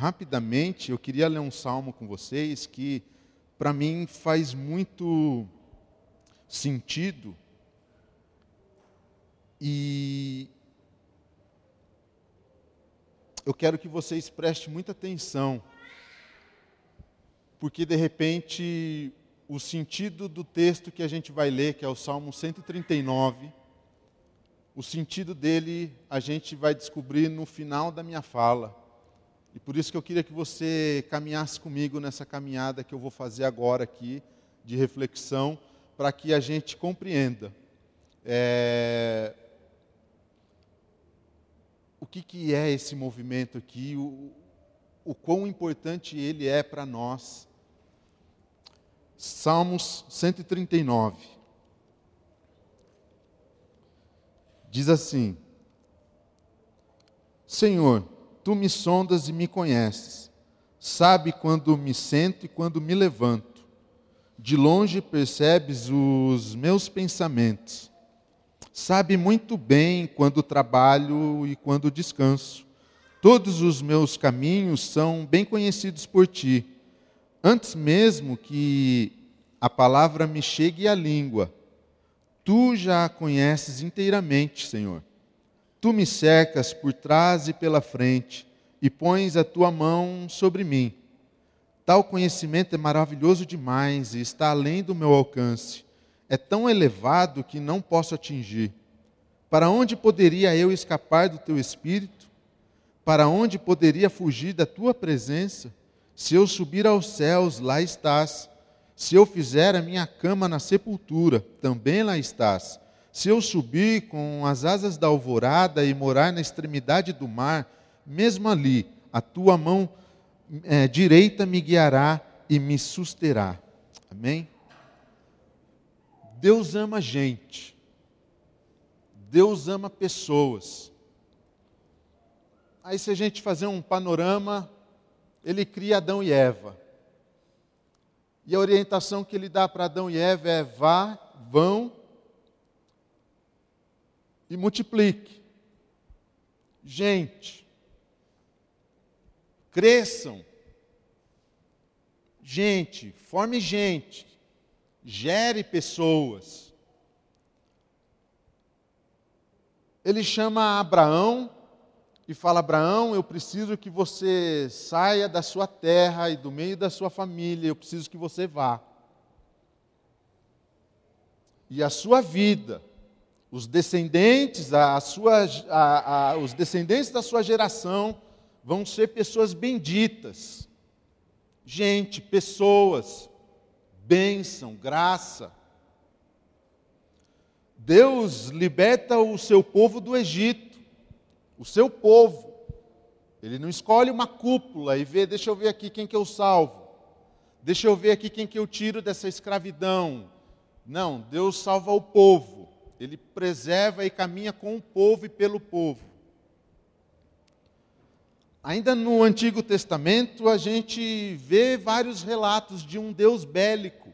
rapidamente, eu queria ler um salmo com vocês que, para mim, faz muito sentido. E eu quero que vocês prestem muita atenção, porque de repente o sentido do texto que a gente vai ler, que é o Salmo 139, o sentido dele a gente vai descobrir no final da minha fala. E por isso que eu queria que você caminhasse comigo nessa caminhada que eu vou fazer agora aqui, de reflexão, para que a gente compreenda é, o que, que é esse movimento aqui, o, o quão importante ele é para nós. Salmos 139. Diz assim: Senhor, tu me sondas e me conheces, sabe quando me sento e quando me levanto. De longe percebes os meus pensamentos sabe muito bem quando trabalho e quando descanso. Todos os meus caminhos são bem conhecidos por ti. Antes mesmo que a palavra me chegue à língua, tu já a conheces inteiramente, Senhor. Tu me cercas por trás e pela frente e pões a tua mão sobre mim. Tal conhecimento é maravilhoso demais e está além do meu alcance é tão elevado que não posso atingir. Para onde poderia eu escapar do teu espírito? Para onde poderia fugir da tua presença? Se eu subir aos céus, lá estás. Se eu fizer a minha cama na sepultura, também lá estás. Se eu subir com as asas da alvorada e morar na extremidade do mar, mesmo ali, a tua mão é, direita me guiará e me susterá. Amém? Deus ama gente. Deus ama pessoas. Aí, se a gente fazer um panorama, ele cria Adão e Eva. E a orientação que ele dá para Adão e Eva é: vá, vão e multiplique. Gente, cresçam. Gente, forme gente gere pessoas. Ele chama Abraão e fala: Abraão, eu preciso que você saia da sua terra e do meio da sua família, eu preciso que você vá. E a sua vida, os descendentes, a sua, a, a, os descendentes da sua geração vão ser pessoas benditas. Gente, pessoas bênção, graça. Deus liberta o seu povo do Egito, o seu povo. Ele não escolhe uma cúpula e vê, deixa eu ver aqui quem que eu salvo. Deixa eu ver aqui quem que eu tiro dessa escravidão. Não, Deus salva o povo. Ele preserva e caminha com o povo e pelo povo. Ainda no Antigo Testamento, a gente vê vários relatos de um Deus bélico,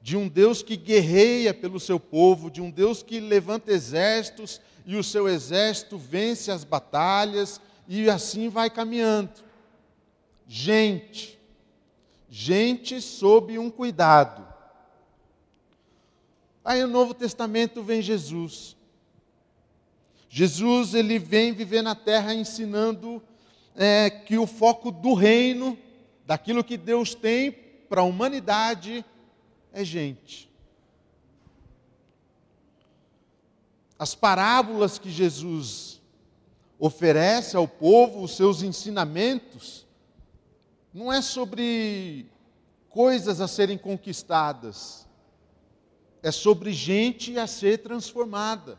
de um Deus que guerreia pelo seu povo, de um Deus que levanta exércitos e o seu exército vence as batalhas e assim vai caminhando. Gente, gente sob um cuidado. Aí no Novo Testamento vem Jesus. Jesus ele vem viver na terra ensinando é, que o foco do reino, daquilo que Deus tem para a humanidade, é gente. As parábolas que Jesus oferece ao povo, os seus ensinamentos, não é sobre coisas a serem conquistadas, é sobre gente a ser transformada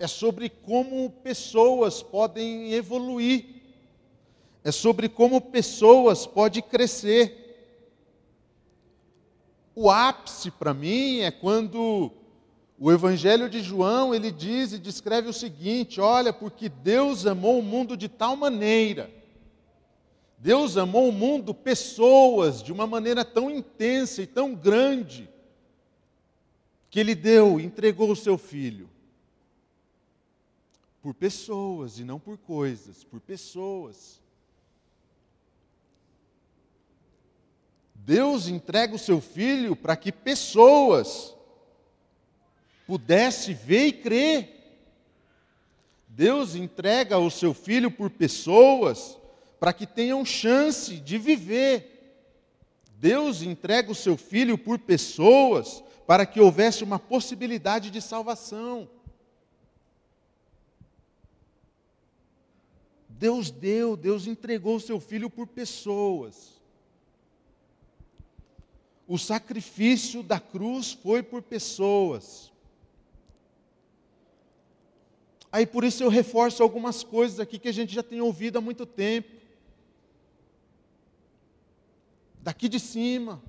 é sobre como pessoas podem evoluir, é sobre como pessoas podem crescer. O ápice para mim é quando o Evangelho de João ele diz e descreve o seguinte: olha, porque Deus amou o mundo de tal maneira, Deus amou o mundo, pessoas, de uma maneira tão intensa e tão grande, que Ele deu, entregou o seu Filho por pessoas e não por coisas, por pessoas. Deus entrega o seu filho para que pessoas pudessem ver e crer. Deus entrega o seu filho por pessoas para que tenham chance de viver. Deus entrega o seu filho por pessoas para que houvesse uma possibilidade de salvação. Deus deu, Deus entregou o seu filho por pessoas. O sacrifício da cruz foi por pessoas. Aí por isso eu reforço algumas coisas aqui que a gente já tem ouvido há muito tempo. Daqui de cima,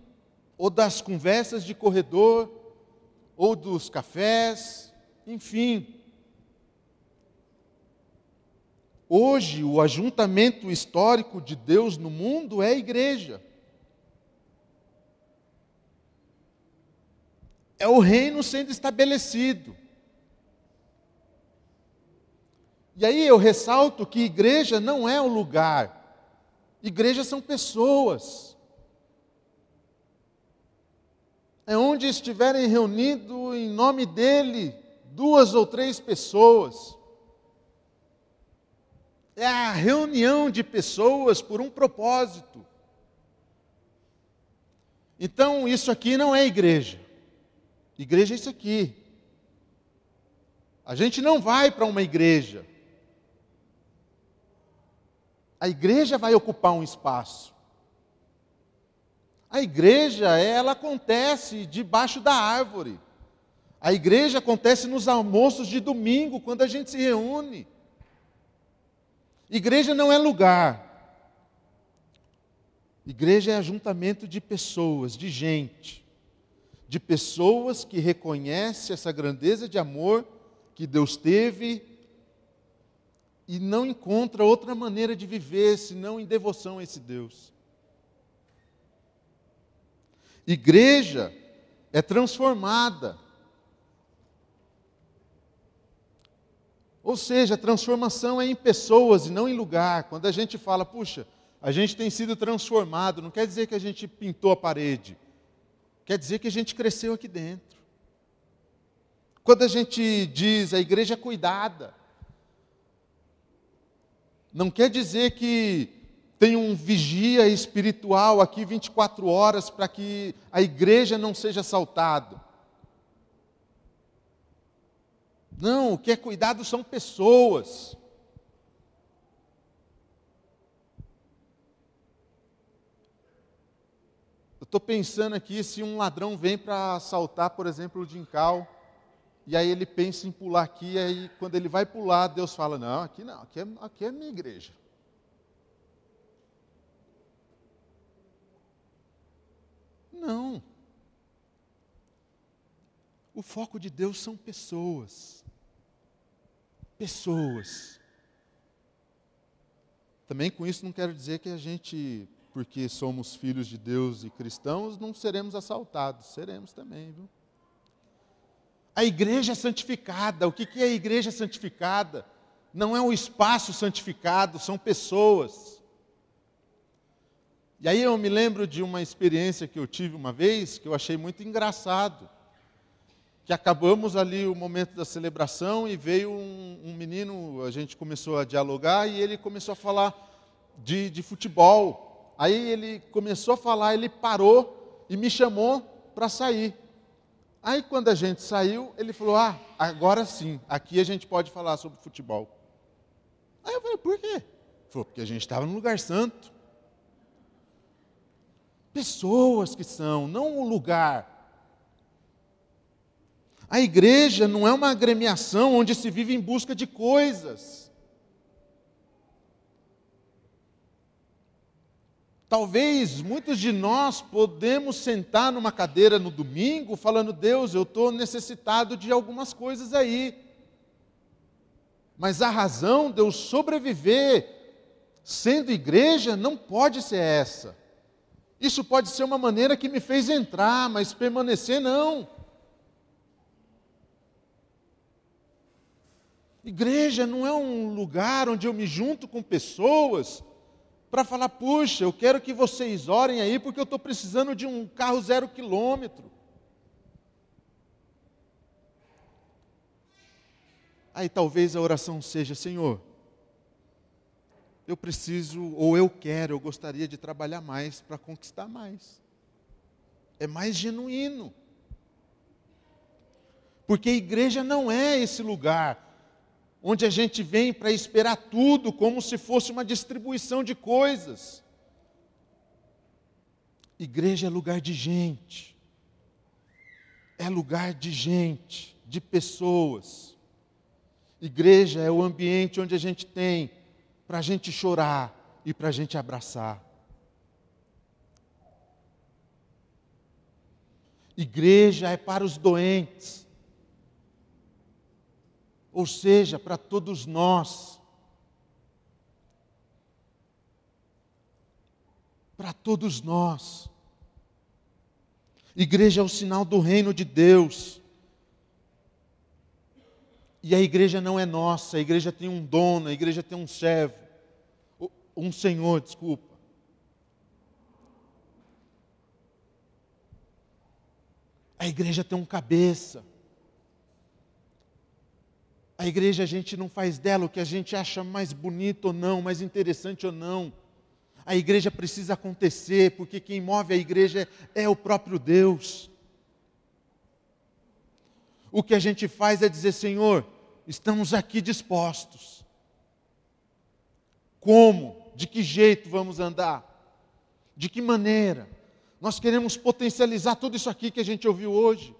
ou das conversas de corredor, ou dos cafés, enfim. Hoje, o ajuntamento histórico de Deus no mundo é a igreja. é o reino sendo estabelecido. E aí eu ressalto que igreja não é o lugar, igreja são pessoas. É onde estiverem reunidos em nome dele duas ou três pessoas. É a reunião de pessoas por um propósito. Então, isso aqui não é igreja. Igreja é isso aqui. A gente não vai para uma igreja. A igreja vai ocupar um espaço. A igreja, ela acontece debaixo da árvore. A igreja acontece nos almoços de domingo, quando a gente se reúne. Igreja não é lugar. Igreja é ajuntamento de pessoas, de gente de pessoas que reconhecem essa grandeza de amor que Deus teve e não encontra outra maneira de viver senão em devoção a esse Deus. Igreja é transformada. Ou seja, a transformação é em pessoas e não em lugar. Quando a gente fala, puxa, a gente tem sido transformado, não quer dizer que a gente pintou a parede quer dizer que a gente cresceu aqui dentro. Quando a gente diz a igreja é cuidada, não quer dizer que tem um vigia espiritual aqui 24 horas para que a igreja não seja assaltada. Não, o que é cuidado são pessoas. estou pensando aqui se um ladrão vem para assaltar, por exemplo, o Dincal, e aí ele pensa em pular aqui, e aí quando ele vai pular, Deus fala: Não, aqui não, aqui é, aqui é minha igreja. Não. O foco de Deus são pessoas. Pessoas. Também com isso não quero dizer que a gente porque somos filhos de Deus e cristãos, não seremos assaltados, seremos também, viu? A igreja santificada, o que é a igreja santificada? Não é um espaço santificado, são pessoas. E aí eu me lembro de uma experiência que eu tive uma vez, que eu achei muito engraçado. Que acabamos ali o momento da celebração e veio um, um menino, a gente começou a dialogar e ele começou a falar de, de futebol. Aí ele começou a falar, ele parou e me chamou para sair. Aí quando a gente saiu, ele falou: Ah, agora sim, aqui a gente pode falar sobre futebol. Aí eu falei: Por quê? Ele falou: Porque a gente estava no lugar santo. Pessoas que são, não o lugar. A igreja não é uma agremiação onde se vive em busca de coisas. Talvez muitos de nós podemos sentar numa cadeira no domingo falando, Deus, eu estou necessitado de algumas coisas aí. Mas a razão de eu sobreviver sendo igreja não pode ser essa. Isso pode ser uma maneira que me fez entrar, mas permanecer não. Igreja não é um lugar onde eu me junto com pessoas para falar, puxa, eu quero que vocês orem aí porque eu estou precisando de um carro zero quilômetro. Aí talvez a oração seja, Senhor, eu preciso, ou eu quero, eu gostaria de trabalhar mais para conquistar mais. É mais genuíno. Porque a igreja não é esse lugar onde a gente vem para esperar tudo como se fosse uma distribuição de coisas. Igreja é lugar de gente, é lugar de gente, de pessoas. Igreja é o ambiente onde a gente tem para a gente chorar e para a gente abraçar. Igreja é para os doentes ou seja, para todos nós. Para todos nós. Igreja é o sinal do reino de Deus. E a igreja não é nossa, a igreja tem um dono, a igreja tem um servo, um senhor, desculpa. A igreja tem um cabeça. A igreja a gente não faz dela o que a gente acha mais bonito ou não, mais interessante ou não. A igreja precisa acontecer, porque quem move a igreja é, o próprio Deus. O que a gente faz é dizer, Senhor, estamos aqui dispostos. Como? De que jeito vamos andar? De que maneira? Nós queremos potencializar tudo isso aqui que a gente ouviu hoje.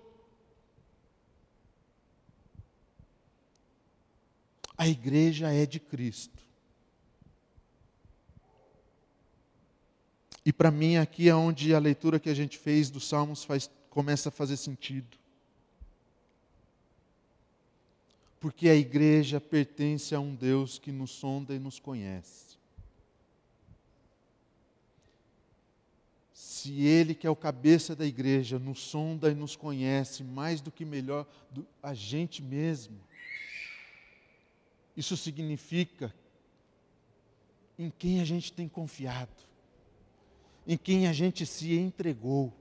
A igreja é de Cristo. E para mim aqui é onde a leitura que a gente fez dos Salmos faz, começa a fazer sentido. Porque a igreja pertence a um Deus que nos sonda e nos conhece. Se Ele, que é o cabeça da igreja, nos sonda e nos conhece mais do que melhor do, a gente mesmo, isso significa em quem a gente tem confiado, em quem a gente se entregou.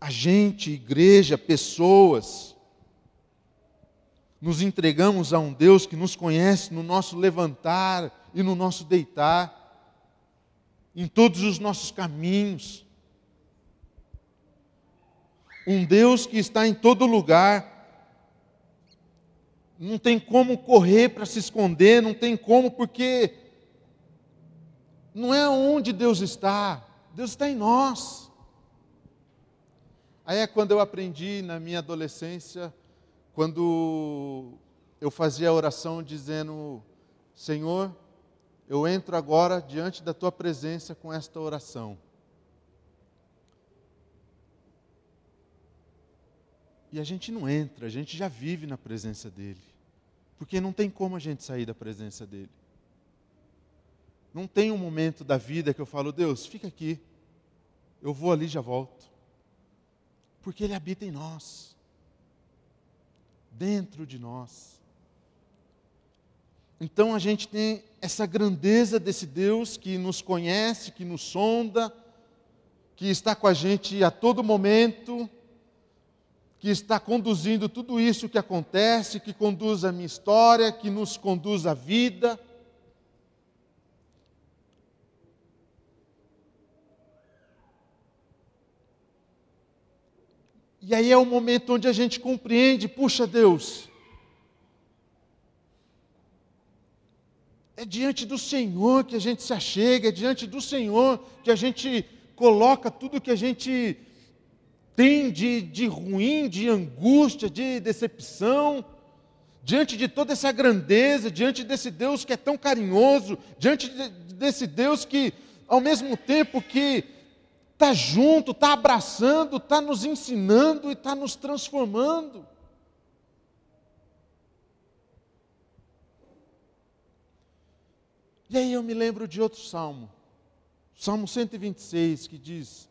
A gente, igreja, pessoas, nos entregamos a um Deus que nos conhece no nosso levantar e no nosso deitar, em todos os nossos caminhos. Um Deus que está em todo lugar, não tem como correr para se esconder, não tem como, porque não é onde Deus está, Deus está em nós. Aí é quando eu aprendi na minha adolescência, quando eu fazia a oração dizendo: Senhor, eu entro agora diante da tua presença com esta oração. E a gente não entra, a gente já vive na presença dele. Porque não tem como a gente sair da presença dele. Não tem um momento da vida que eu falo, Deus, fica aqui. Eu vou ali e já volto. Porque ele habita em nós. Dentro de nós. Então a gente tem essa grandeza desse Deus que nos conhece, que nos sonda, que está com a gente a todo momento que está conduzindo tudo isso que acontece, que conduz a minha história, que nos conduz à vida. E aí é o momento onde a gente compreende, puxa Deus, é diante do Senhor que a gente se achega, é diante do Senhor que a gente coloca tudo que a gente tem de, de ruim, de angústia, de decepção, diante de toda essa grandeza, diante desse Deus que é tão carinhoso, diante de, desse Deus que, ao mesmo tempo que está junto, está abraçando, está nos ensinando e está nos transformando. E aí eu me lembro de outro salmo, Salmo 126, que diz: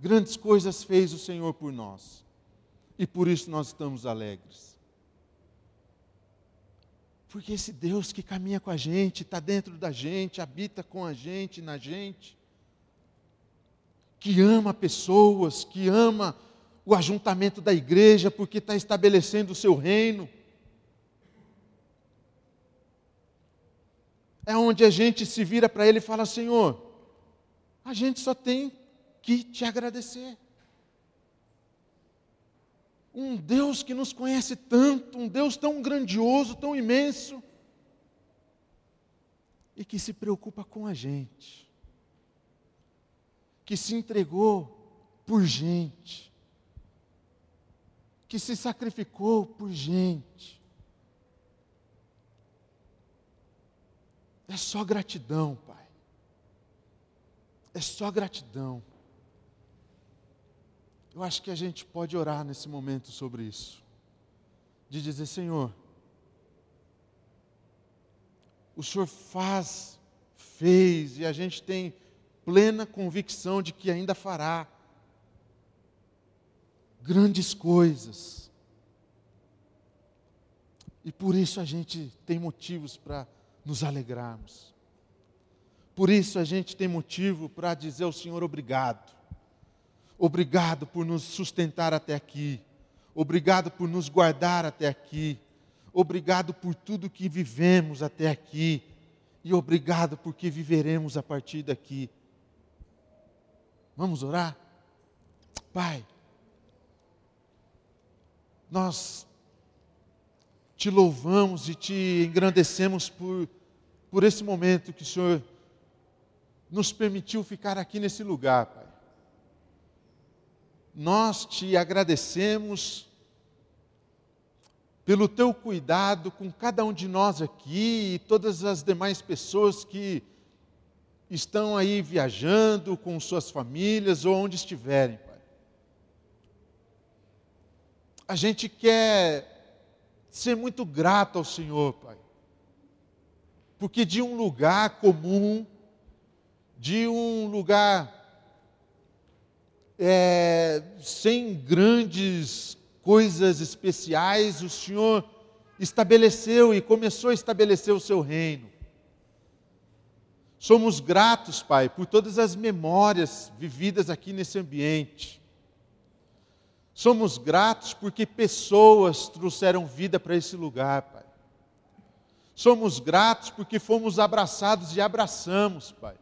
Grandes coisas fez o Senhor por nós, e por isso nós estamos alegres. Porque esse Deus que caminha com a gente, está dentro da gente, habita com a gente, na gente, que ama pessoas, que ama o ajuntamento da igreja, porque está estabelecendo o seu reino. É onde a gente se vira para Ele e fala: Senhor, a gente só tem que te agradecer. Um Deus que nos conhece tanto, um Deus tão grandioso, tão imenso, e que se preocupa com a gente, que se entregou por gente, que se sacrificou por gente. É só gratidão, Pai. É só gratidão. Eu acho que a gente pode orar nesse momento sobre isso. De dizer, Senhor, o Senhor faz, fez, e a gente tem plena convicção de que ainda fará grandes coisas. E por isso a gente tem motivos para nos alegrarmos. Por isso a gente tem motivo para dizer ao Senhor obrigado. Obrigado por nos sustentar até aqui. Obrigado por nos guardar até aqui. Obrigado por tudo que vivemos até aqui. E obrigado porque viveremos a partir daqui. Vamos orar? Pai, nós te louvamos e te engrandecemos por, por esse momento que o Senhor nos permitiu ficar aqui nesse lugar, Pai. Nós te agradecemos pelo teu cuidado com cada um de nós aqui e todas as demais pessoas que estão aí viajando com suas famílias ou onde estiverem, Pai. A gente quer ser muito grato ao Senhor, Pai. Porque de um lugar comum, de um lugar é, sem grandes coisas especiais, o Senhor estabeleceu e começou a estabelecer o seu reino. Somos gratos, Pai, por todas as memórias vividas aqui nesse ambiente. Somos gratos porque pessoas trouxeram vida para esse lugar, Pai. Somos gratos porque fomos abraçados e abraçamos, Pai.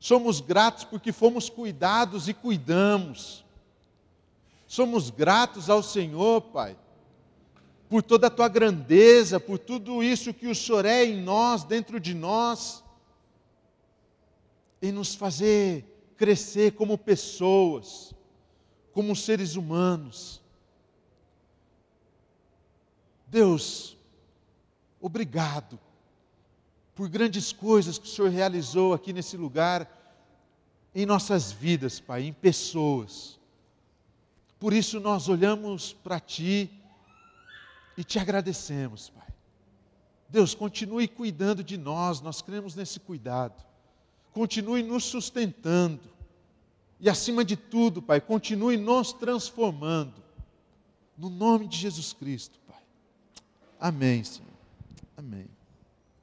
Somos gratos porque fomos cuidados e cuidamos. Somos gratos ao Senhor, Pai, por toda a tua grandeza, por tudo isso que o Senhor é em nós, dentro de nós, em nos fazer crescer como pessoas como seres humanos. Deus, obrigado por grandes coisas que o Senhor realizou aqui nesse lugar, em nossas vidas, Pai, em pessoas. Por isso nós olhamos para Ti e te agradecemos, Pai. Deus, continue cuidando de nós, nós cremos nesse cuidado. Continue nos sustentando e acima de tudo, Pai, continue nos transformando. No nome de Jesus Cristo, Pai. Amém, Senhor. Amém.